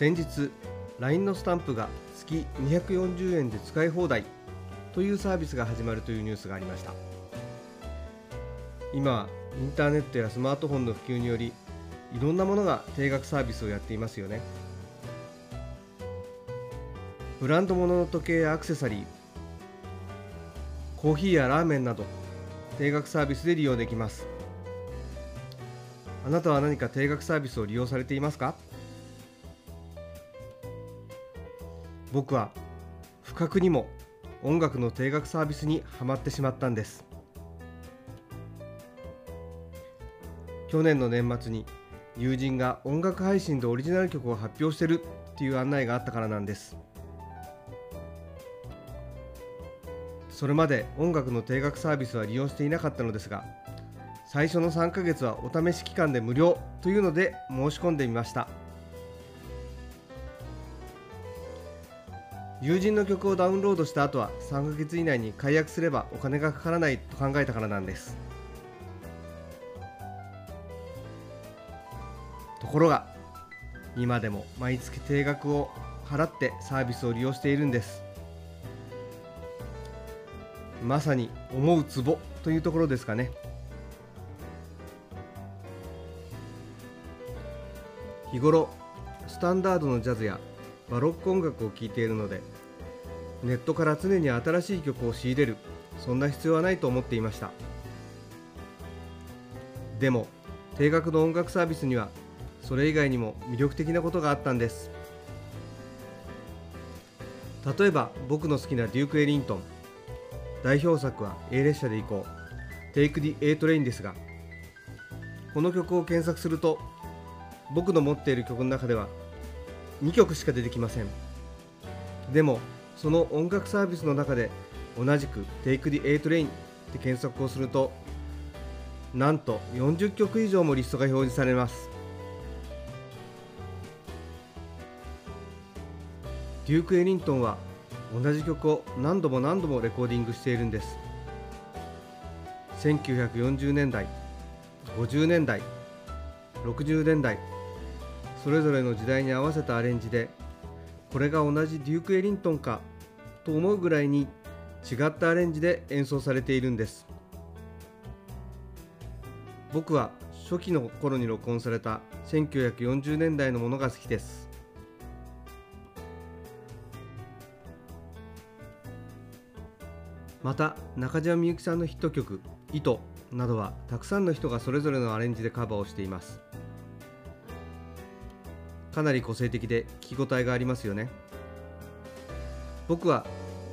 先日 LINE のスタンプが月240円で使い放題というサービスが始まるというニュースがありました。今インターネットやスマートフォンの普及によりいろんなものが定額サービスをやっていますよね。ブランド物の時計やアクセサリーコーヒーやラーメンなど定額サービスで利用できます。あなたは何か定額サービスを利用されていますか？僕は不覚にも音楽の定額サービスにはまってしまったんです。去年の年末に友人が音楽配信でオリジナル曲を発表してるっていう案内があったからなんです。それまで音楽の定額サービスは利用していなかったのですが最初の3ヶ月はお試し期間で無料というので申し込んでみました。友人の曲をダウンロードした後は3ヶ月以内に解約すればお金がかからないと考えたからなんです。ところが今でも毎月定額を払ってサービスを利用しているんです。まさに思うツボというところですかね。日頃スタンダードのジャズやバロック音楽を聴いているのでネットから常に新しい曲を仕入れるそんな必要はないと思っていました。でも定額の音楽サービスにはそれ以外にも魅力的なことがあったんです。例えば僕の好きなデューク・エリントン。代表作は A 列車で行こう。Take the A トレインですがこの曲を検索すると僕の持っている曲の中では2曲しか出てきません。でもその音楽サービスの中で同じく Take the A Train って検索をするとなんと40曲以上もリストが表示されます。デューク・エリントンは同じ曲を何度も何度もレコーディングしているんです。1940年代50年代60年代それぞれの時代に合わせたアレンジでこれが同じデューク・エリントンかと思うぐらいに違ったアレンジで演奏されているんです。僕は初期の頃に録音された1940年代のものが好きです。また中島みゆきさんのヒット曲「糸」などはたくさんの人がそれぞれのアレンジでカバーをしています。かなり個性的で聞き応えがありますよね。僕は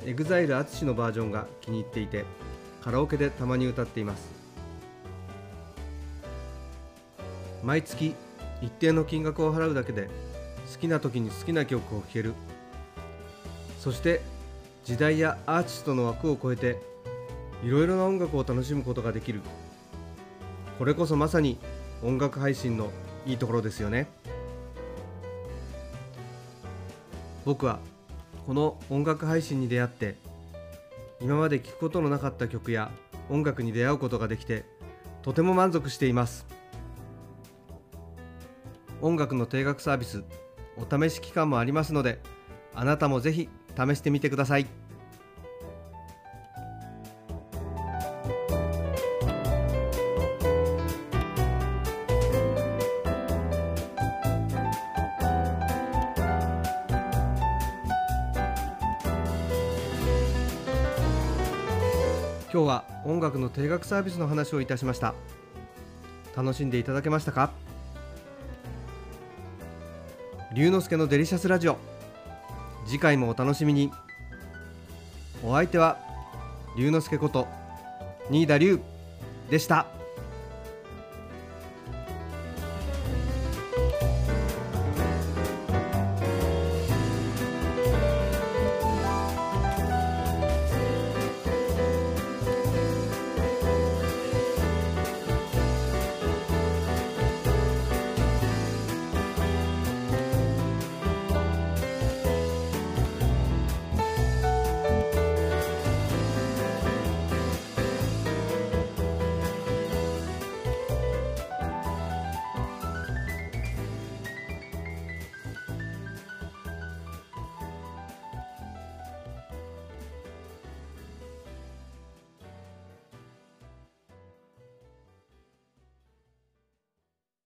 EXILE 淳のバージョンが気に入っていてカラオケでたまに歌っています。毎月一定の金額を払うだけで好きな時に好きな曲を聴ける。そして時代やアーティストの枠を超えていろいろな音楽を楽しむことができる。これこそまさに音楽配信のいいところですよね。僕はこの音楽配信に出会って今まで聴くことのなかった曲や音楽に出会うことができてとても満足しています音楽の定額サービスお試し期間もありますのであなたもぜひ試してみてください。今日は音楽の定額サービスの話をいたしました。楽しんでいただけましたか？龍之介のデリシャスラジオ。次回もお楽しみに。お相手は龍之介こと新田龍でした。